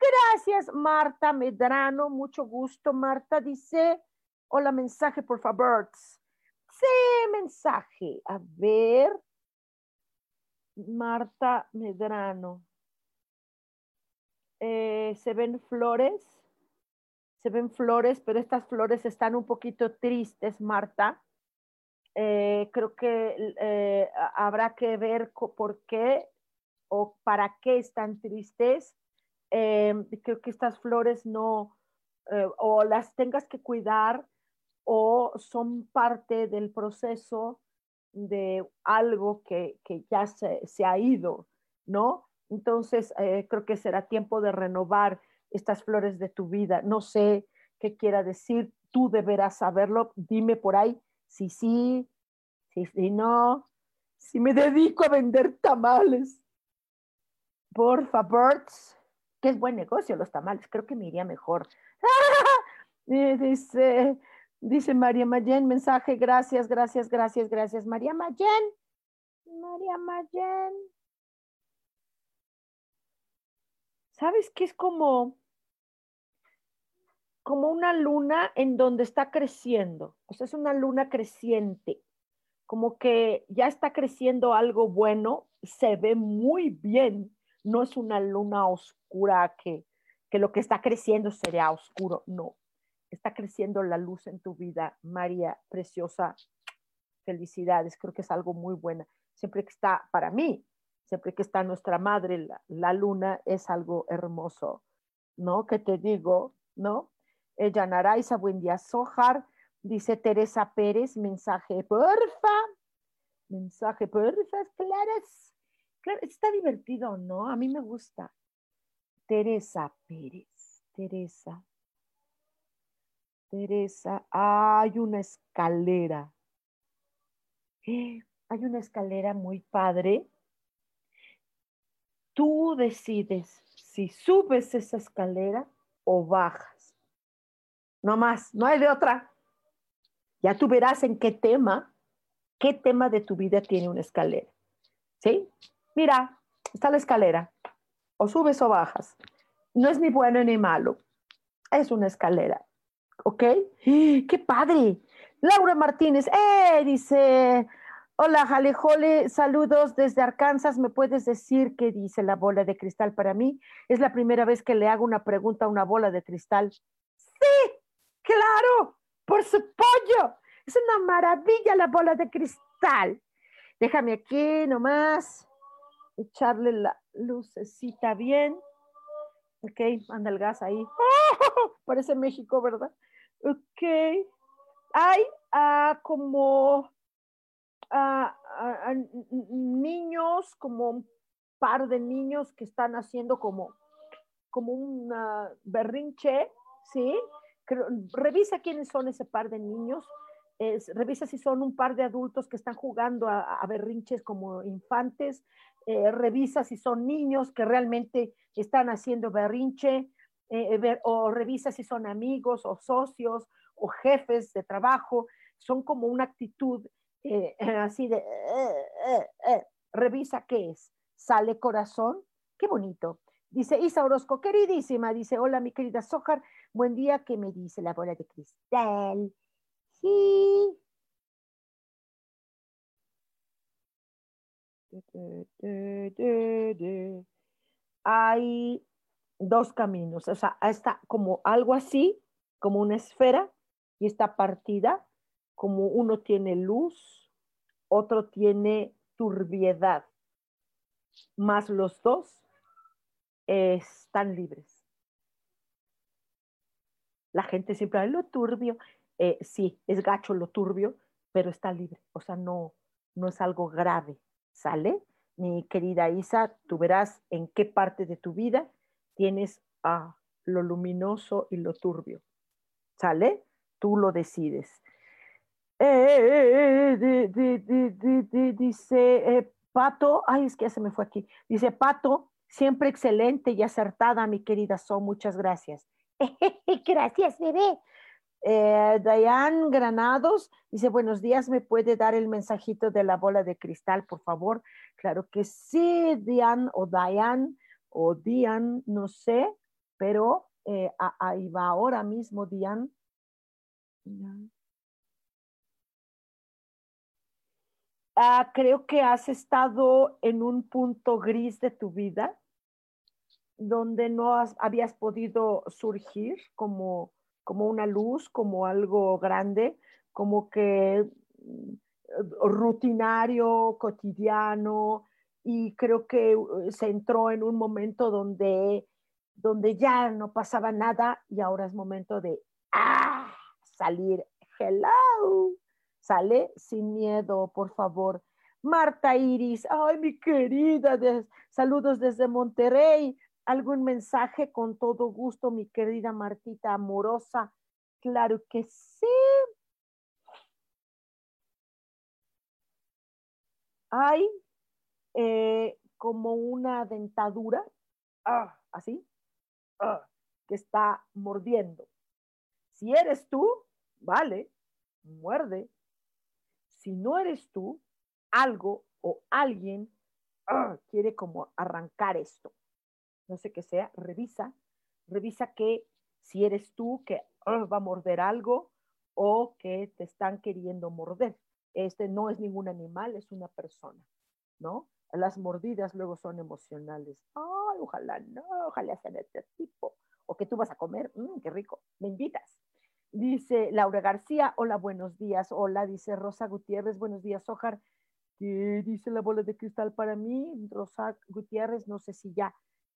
Gracias, Marta Medrano, mucho gusto, Marta. Dice, hola, mensaje, por favor. Sí, mensaje. A ver. Marta Medrano. Eh, se ven flores, se ven flores, pero estas flores están un poquito tristes, Marta. Eh, creo que eh, habrá que ver por qué o para qué están tristes. Creo que estas flores no, o las tengas que cuidar o son parte del proceso de algo que, ya se, se, ha ido, ¿no? Entonces, creo que será tiempo de renovar estas flores de tu vida. No sé qué quiera decir, tú deberás saberlo, dime por ahí si sí, si, no, si me dedico a vender tamales. Por favor, que es buen negocio los tamales, creo que me iría mejor. *laughs* dice, dice María Mayen, mensaje, gracias, gracias, gracias, gracias. María Mayen, María Mayen. ¿Sabes qué es como como una luna en donde está creciendo? O sea, es una luna creciente como que ya está creciendo algo bueno, se ve muy bien, no es una luna oscura que, que lo que está creciendo sería oscuro, no. está creciendo la luz en tu vida, María preciosa. Felicidades, creo que es algo muy bueno. Siempre que está, para mí, siempre que está nuestra madre, la, luna, es algo hermoso, ¿no? ¿Qué te digo? ¿No? Ella Naraiza, buen día, Sojar, dice Teresa Pérez, mensaje, porfa, mensaje, porfa, claras. Está divertido, ¿no? A mí me gusta. Teresa Pérez, Teresa. Teresa, hay una escalera. *gasps* Hay una escalera muy padre. Tú decides si subes esa escalera o bajas. No más, no hay de otra. Ya tú verás en qué tema, qué tema de tu vida tiene una escalera. ¿Sí? Mira, está la escalera. O subes o bajas. No es ni bueno ni malo. Es una escalera. ¿Ok? ¡Qué padre! Laura Martínez, ¡eh! Dice, hola Jalejole, saludos desde Arkansas. ¿Me puedes decir qué dice la bola de cristal para mí? Es la primera vez que le hago una pregunta a una bola de cristal. Sí, claro, por su pollo. Es una maravilla la bola de cristal. Déjame aquí nomás echarle la lucecita bien. Ok, anda el gas ahí. *laughs* Parece México, ¿verdad? Ok. Hay uh, como uh, niños, como un par de niños que están haciendo como, como un berrinche, ¿sí? revisa quiénes son ese par de niños. revisa si son un par de adultos que están jugando a, berrinches como infantes, eh, revisa si son niños que realmente están haciendo berrinche, eh, o revisa si son amigos o socios o jefes de trabajo, son como una actitud eh, así de, revisa qué es, sale corazón, qué bonito. Dice Isa Orozco, queridísima, dice, hola mi querida Sojar, buen día, ¿qué me dice la bola de cristal? Sí. Hay dos caminos, o sea, está como algo así, como una esfera, y está partida, como uno tiene luz, otro tiene turbiedad, más los dos están libres. La gente siempre habla, lo turbio, eh, sí, es gacho lo turbio, pero está libre, o sea, no, no es algo grave, ¿sale? Mi querida Isa, tú verás en qué parte de tu vida tienes a lo luminoso y lo turbio. ¿Sale? Tú lo decides. Dice Pato, ay, es que ya se me fue aquí. Dice Pato, siempre excelente y acertada, mi querida So, muchas gracias. *laughs* gracias, bebé. Eh, Diane Granados dice, buenos días, ¿me puede dar el mensajito de la bola de cristal, por favor? Claro que sí, Diane o Diane o Dian, no sé, pero eh, ahí va ahora mismo Dian. Ah, creo que has estado en un punto gris de tu vida donde no habías podido surgir como, como una luz, como algo grande, como que mm, rutinario, cotidiano, y creo que uh, se entró en un momento donde, donde ya no pasaba nada y ahora es momento de ah, salir. Hello, sale sin miedo, por favor. Marta Iris, ay, mi querida, saludos desde Monterrey. ¿Algún mensaje con todo gusto, mi querida Martita amorosa? Claro que sí. Ay, eh, como una dentadura, ah, así, ah, que está mordiendo. Si eres tú, vale, muerde. Si no eres tú, algo o alguien ah, quiere como arrancar esto. No sé qué sea, revisa, revisa que si eres tú que va a morder algo o que te están queriendo morder. Este no es ningún animal, es una persona, ¿no? Las mordidas luego son emocionales. Ay, ojalá no, ojalá sea este tipo. O que tú vas a comer, mmm, qué rico, me invitas. Dice Laura García, hola, buenos días. Hola, dice Rosa Gutiérrez, buenos días, Ojar. ¿Qué dice la bola de cristal para mí? Rosa Gutiérrez, no sé si ya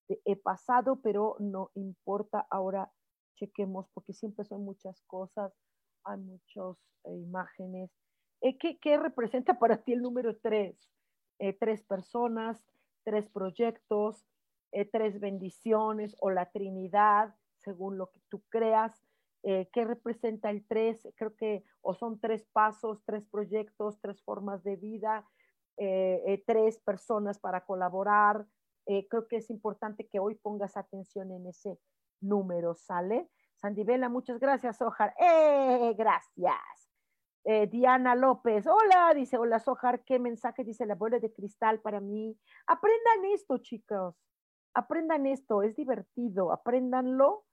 he pasado, pero no importa. Ahora chequemos porque siempre son muchas cosas, hay muchas eh, imágenes. Eh, ¿qué, ¿qué, representa para ti el número tres? Eh, tres personas, tres proyectos, tres bendiciones o la Trinidad, según lo que tú creas. ¿Qué representa el tres? Creo que o son tres pasos, tres proyectos, tres formas de vida, tres personas para colaborar. creo que es importante que hoy pongas atención en ese número, ¿sale? Sandivela, muchas gracias, Ojar. ¡Eh! Gracias. Eh, Diana López, hola, dice, hola, Sojar, ¿qué mensaje dice la bola de cristal para mí? Aprendan esto, chicos, aprendan esto, es divertido, apréndanlo.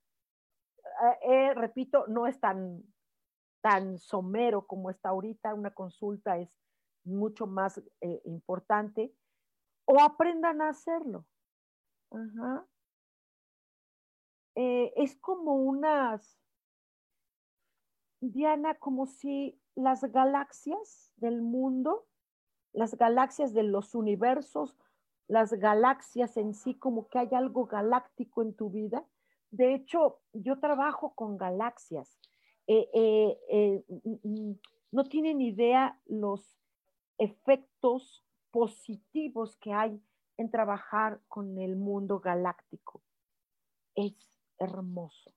Eh, repito, no es tan, tan somero como está ahorita, una consulta es mucho más importante, o aprendan a hacerlo. Ajá. Eh, es como unas, Diana, como si las galaxias del mundo, las galaxias de los universos, las galaxias en sí, como que hay algo galáctico en tu vida. De hecho, yo trabajo con galaxias. Eh, eh, mm, mm, no tienen idea los efectos positivos que hay en trabajar con el mundo galáctico. Es hermoso,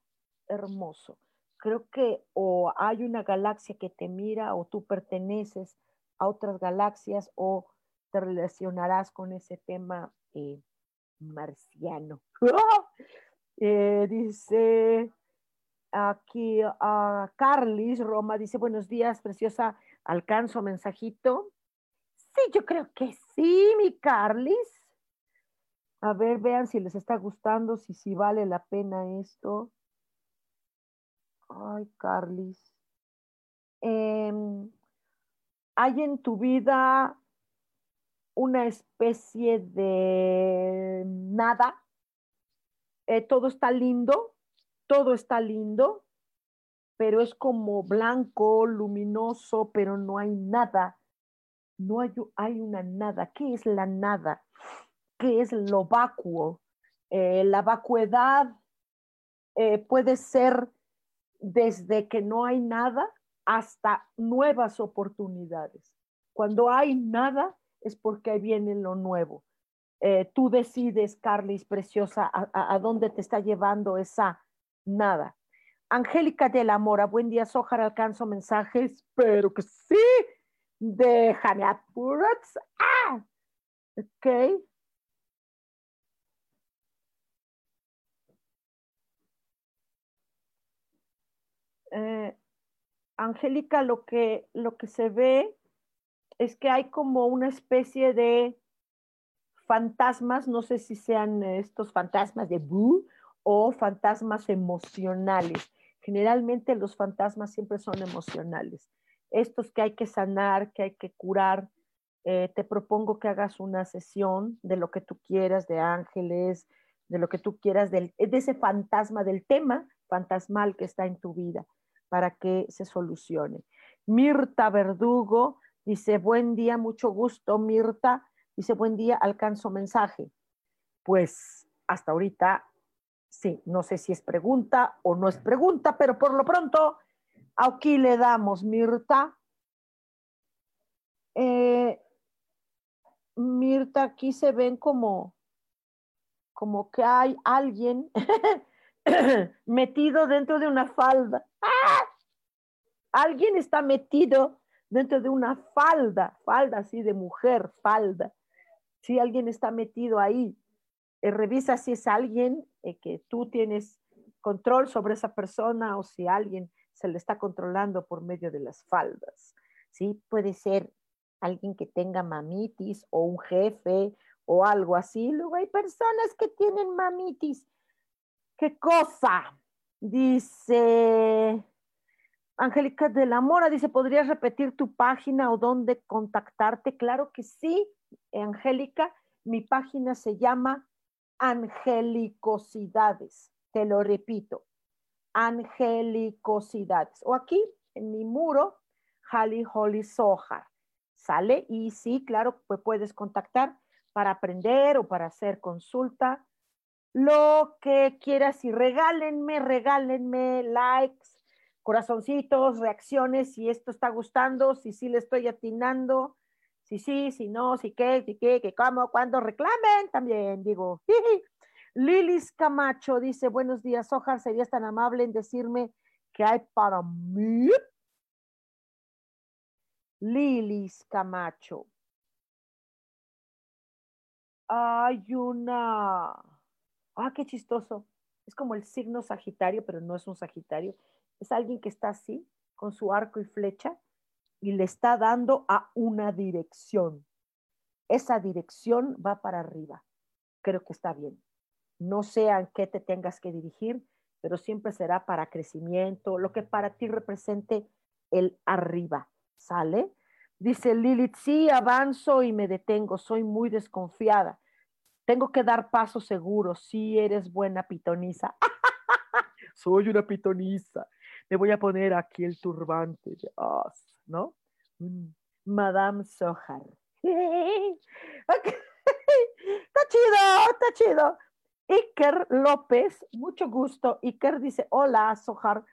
hermoso. Creo que o hay una galaxia que te mira o tú perteneces a otras galaxias o te relacionarás con ese tema eh, marciano. *laughs* Eh, dice aquí a Carlis Roma, dice buenos días, preciosa, alcanzo mensajito. Sí, yo creo que sí, mi Carlis. A ver, vean si les está gustando, si, si vale la pena esto. Ay, Carlis. Em, ¿Hay en tu vida una especie de nada? Eh, todo está lindo, todo está lindo, pero es como blanco, luminoso, pero no hay nada. No hay, una nada. ¿Qué es la nada? qué es lo vacuo. Eh, la vacuidad eh, puede ser desde que no hay nada hasta nuevas oportunidades. Cuando hay nada es porque viene lo nuevo. Eh, tú decides, Carlis, preciosa, a, dónde te está llevando esa nada. Angélica de la Mora, buen día, Sojar, alcanzo mensajes, pero que sí, déjame apurar. Ah, ok. Eh, Angélica, lo que, lo que se ve es que hay como una especie de fantasmas, no sé si sean estos fantasmas de Boo o fantasmas emocionales. Generalmente los fantasmas siempre son emocionales. Estos que hay que sanar, que hay que curar. Eh, te propongo que hagas una sesión de lo que tú quieras, de ángeles, de lo que tú quieras, de ese fantasma, del tema fantasmal que está en tu vida para que se solucione. Mirta Verdugo dice, buen día, mucho gusto, Mirta. Dice, buen día, alcanzo mensaje. Pues hasta ahorita, sí, no sé si es pregunta o no es pregunta, pero por lo pronto, aquí le damos, Mirta. Eh, Mirta, aquí se ven como, como que hay alguien *coughs* metido dentro de una falda. ¡Ah! Alguien está metido dentro de una falda, falda así de mujer, falda. Si alguien está metido ahí, eh, revisa si es alguien eh, que tú tienes control sobre esa persona o si alguien se le está controlando por medio de las faldas. ¿sí? Puede ser alguien que tenga mamitis o un jefe o algo así. Luego hay personas que tienen mamitis ¿Qué cosa? Dice Angélica de la Mora, dice, ¿podrías repetir tu página o dónde contactarte? Claro que sí, Angélica. Mi página se llama Angelicosidades. Te lo repito. angelicosidades. O aquí en mi muro, Hali Holly Sohar. ¿Sale? Y sí, claro, pues puedes contactar para aprender o para hacer consulta. Lo que quieras y regálenme, regálenme likes, corazoncitos, reacciones, si esto está gustando, si sí le estoy atinando, si sí, si no, si qué, si qué, que cómo, cuando reclamen también, digo. *laughs* Lilis Camacho dice, buenos días, Ojar, ¿serías tan amable en decirme qué hay para mí? Lilis Camacho. Hay una... Ah, qué chistoso. Es como el signo Sagitario, pero no es un Sagitario. Es alguien que está así, con su arco y flecha, y le está dando a una dirección. Esa dirección va para arriba. Creo que está bien no sé a qué te tengas que dirigir, pero siempre será para crecimiento, lo que para ti represente el arriba, ¿sale? Dice Lilith, sí, avanzo y me detengo, soy muy desconfiada. Tengo que dar paso seguro, sí eres buena pitoniza. *laughs* soy una pitoniza. Me voy a poner aquí el turbante, ¿no? Madame Sohar. *laughs* está chido, está chido. Iker López, mucho gusto. Iker dice, hola, Sojar.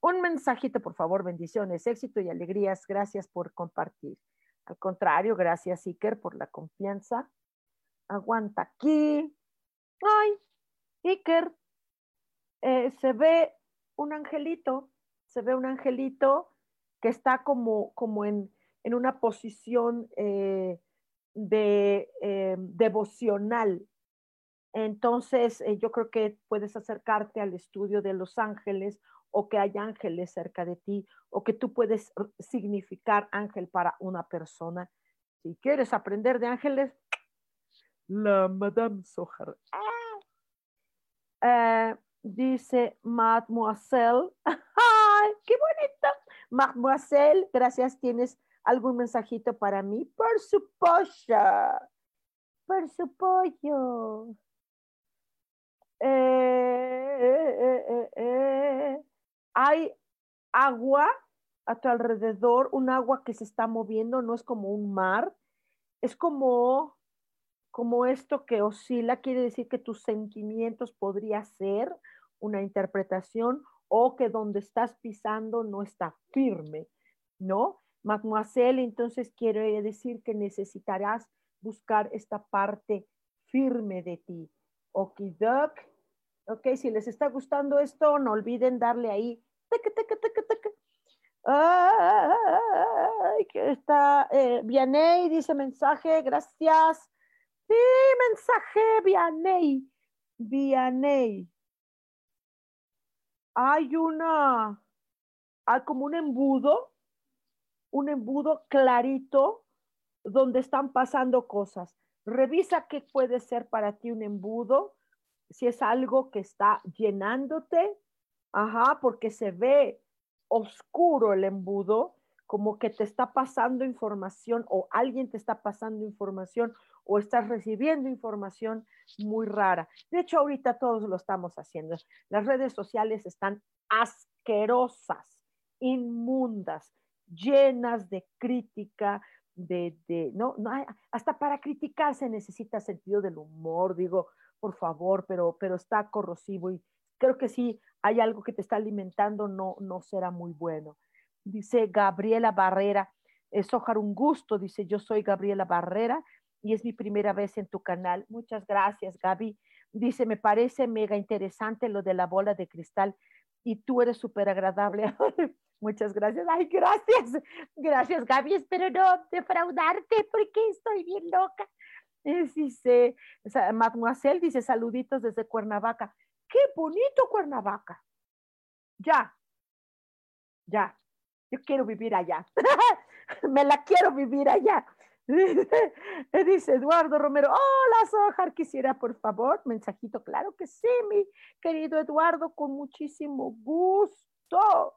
Un mensajito, por favor, bendiciones, éxito y alegrías. Gracias por compartir. Al contrario, gracias, Iker, por la confianza. Aguanta aquí. Ay, Iker, eh, se ve un angelito, se ve un angelito que está como, como en, una posición eh, de eh, devocional, entonces, eh, yo creo que puedes acercarte al estudio de los ángeles o que hay ángeles cerca de ti o que tú puedes significar ángel para una persona. Si quieres aprender de ángeles, la Madame Sohar. Dice Mademoiselle. *laughs* ¡Ay, qué bonito! Mademoiselle, gracias. ¿Tienes algún mensajito para mí? Por supuesto. Por supuesto. Eh, eh, eh, hay agua a tu alrededor, un agua que se está moviendo, no es como un mar, es como, como esto que oscila, quiere decir que tus sentimientos podría ser una interpretación o que donde estás pisando no está firme, ¿no? Mademoiselle, entonces quiere decir que necesitarás buscar esta parte firme de ti. Okidok. Ok, si les está gustando esto, no olviden darle ahí. Ay, que está eh, Vianey, dice mensaje, gracias. Sí, mensaje, Vianey. Vianey. Hay una, hay como un embudo, un embudo clarito donde están pasando cosas. Revisa qué puede ser para ti un embudo, si es algo que está llenándote, ajá, porque se ve oscuro el embudo, como que te está pasando información o alguien te está pasando información o estás recibiendo información muy rara. De hecho, ahorita todos lo estamos haciendo. Las redes sociales están asquerosas, inmundas, llenas de crítica, de, de no, no hasta para criticar se necesita sentido del humor, digo, por favor, pero, pero está corrosivo y creo que sí hay algo que te está alimentando, no, no será muy bueno. Dice Gabriela Barrera, es ojar un gusto, dice, yo soy Gabriela Barrera y es mi primera vez en tu canal. Muchas gracias, Gaby. Dice, me parece mega interesante lo de la bola de cristal y tú eres súper agradable. *laughs* Muchas gracias. Ay, gracias. Gracias, Gaby. Espero no defraudarte porque estoy bien loca. dice, Mademoiselle dice, saluditos desde Cuernavaca. Qué bonito Cuernavaca. Ya, ya. Yo quiero vivir allá. *laughs* Me la quiero vivir allá. *laughs* Dice Eduardo Romero, hola Sojar, quisiera por favor, mensajito, claro que sí, mi querido Eduardo, con muchísimo gusto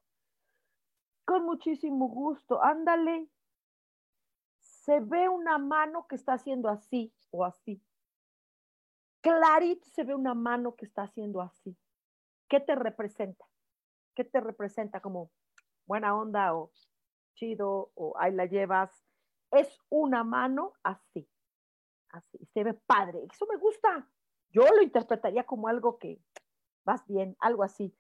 con muchísimo gusto. Ándale. Se ve una mano que está haciendo así o así. Clarito se ve una mano que está haciendo así. ¿Qué te representa? ¿Qué te representa como buena onda o chido o ahí la llevas? Es una mano así, así, se ve padre. Eso me gusta. Yo lo interpretaría como algo que vas bien, algo así.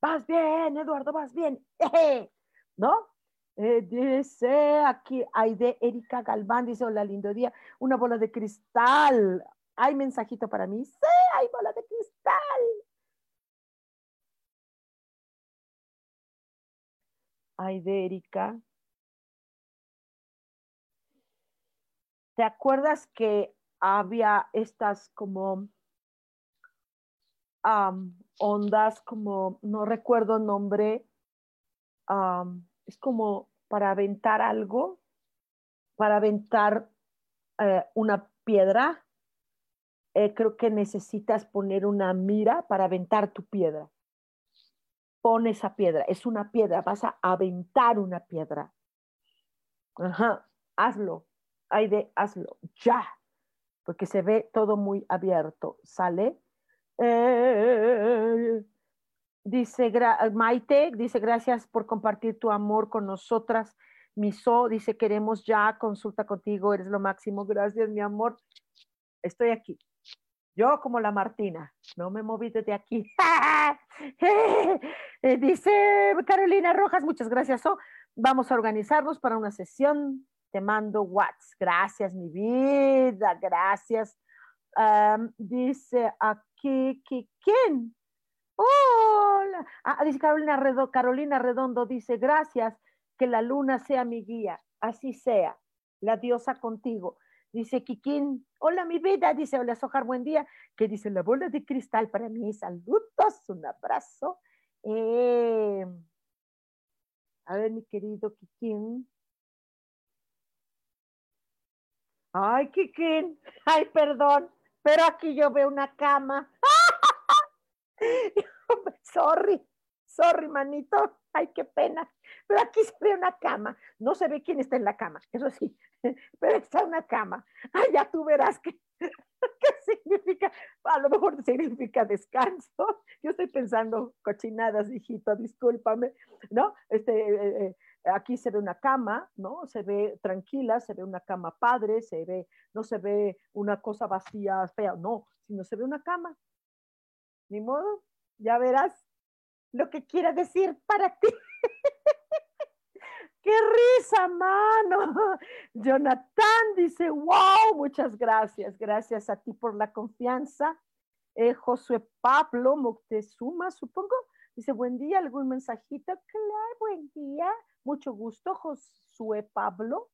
vas bien, Eduardo, vas bien. *laughs* ¿No? Eh, dice aquí, de Erika Galván, dice, hola, lindo día, una bola de cristal. ¿Hay mensajito para mí? Sí, hay bola de cristal. de Erika. ¿Te acuerdas que había estas como ondas, como, no recuerdo el nombre, es como para aventar algo, para aventar eh, una piedra. Eh, creo que necesitas poner una mira para aventar tu piedra. Pon esa piedra, es una piedra, vas a aventar una piedra. Ajá, hazlo, Aide, hazlo, ya, porque se ve todo muy abierto, ¿sale? Eh, Dice Maite, dice gracias por compartir tu amor con nosotras. Miso dice queremos ya consulta contigo, eres lo máximo. Gracias, mi amor. Estoy aquí. Yo como la Martina, no me moví desde aquí. *laughs* Eh, dice Carolina Rojas, muchas gracias. Oh, vamos a organizarnos para una sesión. Te mando Whats. Gracias, mi vida. Gracias. dice aquí, ¿quién? Hola. Ah, dice Carolina, Redondo, Carolina Redondo, dice, gracias, que la luna sea mi guía, así sea, la diosa contigo. Dice Kikín, hola mi vida, dice, hola Sojar, buen día, que dice la bola de cristal para mí, saludos, un abrazo. Eh, a ver, mi querido Kikín. Ay, Kikín, ay, perdón, pero aquí yo veo una cama. *laughs* sorry, sorry, manito. Ay, qué pena. Pero aquí se ve una cama. No se ve quién está en la cama, eso sí, *laughs* pero está una cama. Ay, ya tú verás *laughs* qué, significa. A lo mejor significa descanso. Yo estoy pensando cochinadas, hijito, discúlpame, ¿no? Este, eh, eh, aquí se ve una cama, ¿no? Se ve tranquila, se ve una cama padre, se ve, no se ve una cosa vacía, fea, no, sino se ve una cama, ni modo, ya verás lo que quiera decir para ti. *laughs* ¡Qué risa, mano! *laughs* Jonathan dice, wow, muchas gracias. Gracias a ti por la confianza. Eh, Josué Pablo Moctezuma, supongo, dice, buen día, algún mensajito. Claro, buen día. Mucho gusto, Josué Pablo.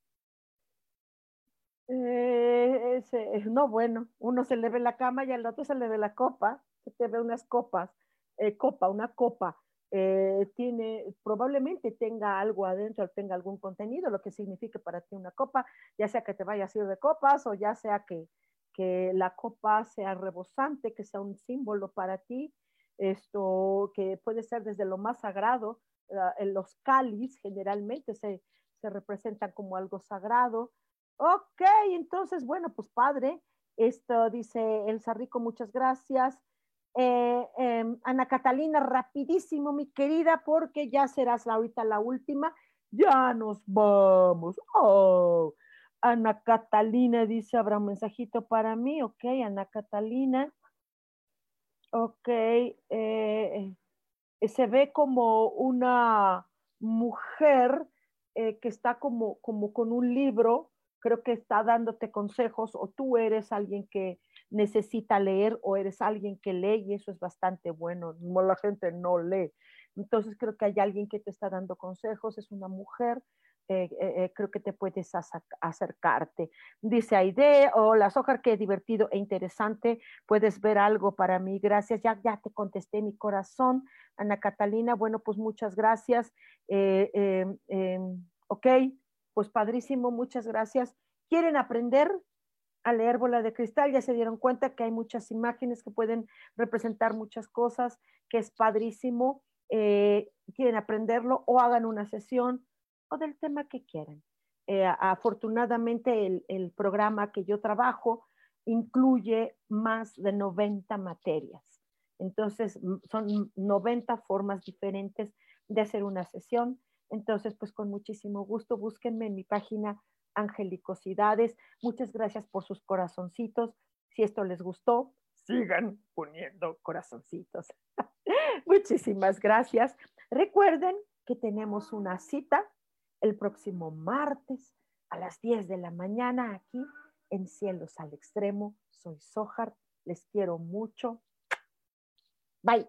Eh, no, bueno, uno se le ve la cama y al otro se le ve la copa se te ve unas copas, eh, copa, una copa, eh, tiene, probablemente tenga algo adentro, tenga algún contenido, lo que significa para ti una copa, ya sea que te vayas a ir de copas o ya sea que, que la copa sea rebosante, que sea un símbolo para ti, esto que puede ser desde lo más sagrado, los cáliz generalmente se, se representan como algo sagrado. Ok, entonces, bueno, pues padre, esto dice Elsa Rico, muchas gracias. Eh, em, Ana Catalina, rapidísimo, mi querida, porque ya serás ahorita la última. Ya nos vamos. Oh, Ana Catalina dice, habrá un mensajito para mí. Ok, Ana Catalina. Ok, eh, se ve como una mujer eh, que está como, como con un libro, creo que está dándote consejos o tú eres alguien que, necesita leer o eres alguien que lee y eso es bastante bueno. La gente no lee. Entonces creo que hay alguien que te está dando consejos, es una mujer, eh, eh, eh, creo que te puedes acercarte. Dice Aide, hola Sojar, qué divertido e interesante, puedes ver algo para mí, gracias, ya, ya te contesté mi corazón. Ana Catalina, bueno, pues muchas gracias. Em, em, ok, pues padrísimo, muchas gracias. ¿Quieren aprender? a leer bola de cristal, ya se dieron cuenta que hay muchas imágenes que pueden representar muchas cosas, que es padrísimo, quieren aprenderlo o hagan una sesión o del tema que quieran. Eh, afortunadamente el, el, programa que yo trabajo incluye más de 90 materias. Entonces, son 90 formas diferentes de hacer una sesión. Entonces, pues con muchísimo gusto, búsquenme en mi página Angelicosidades. Muchas gracias por sus corazoncitos. Si esto les gustó, sigan poniendo corazoncitos. *laughs* Muchísimas gracias. Recuerden que tenemos una cita el próximo martes a las 10 de la mañana aquí en Cielos al Extremo. Soy Sojar, les quiero mucho. Bye.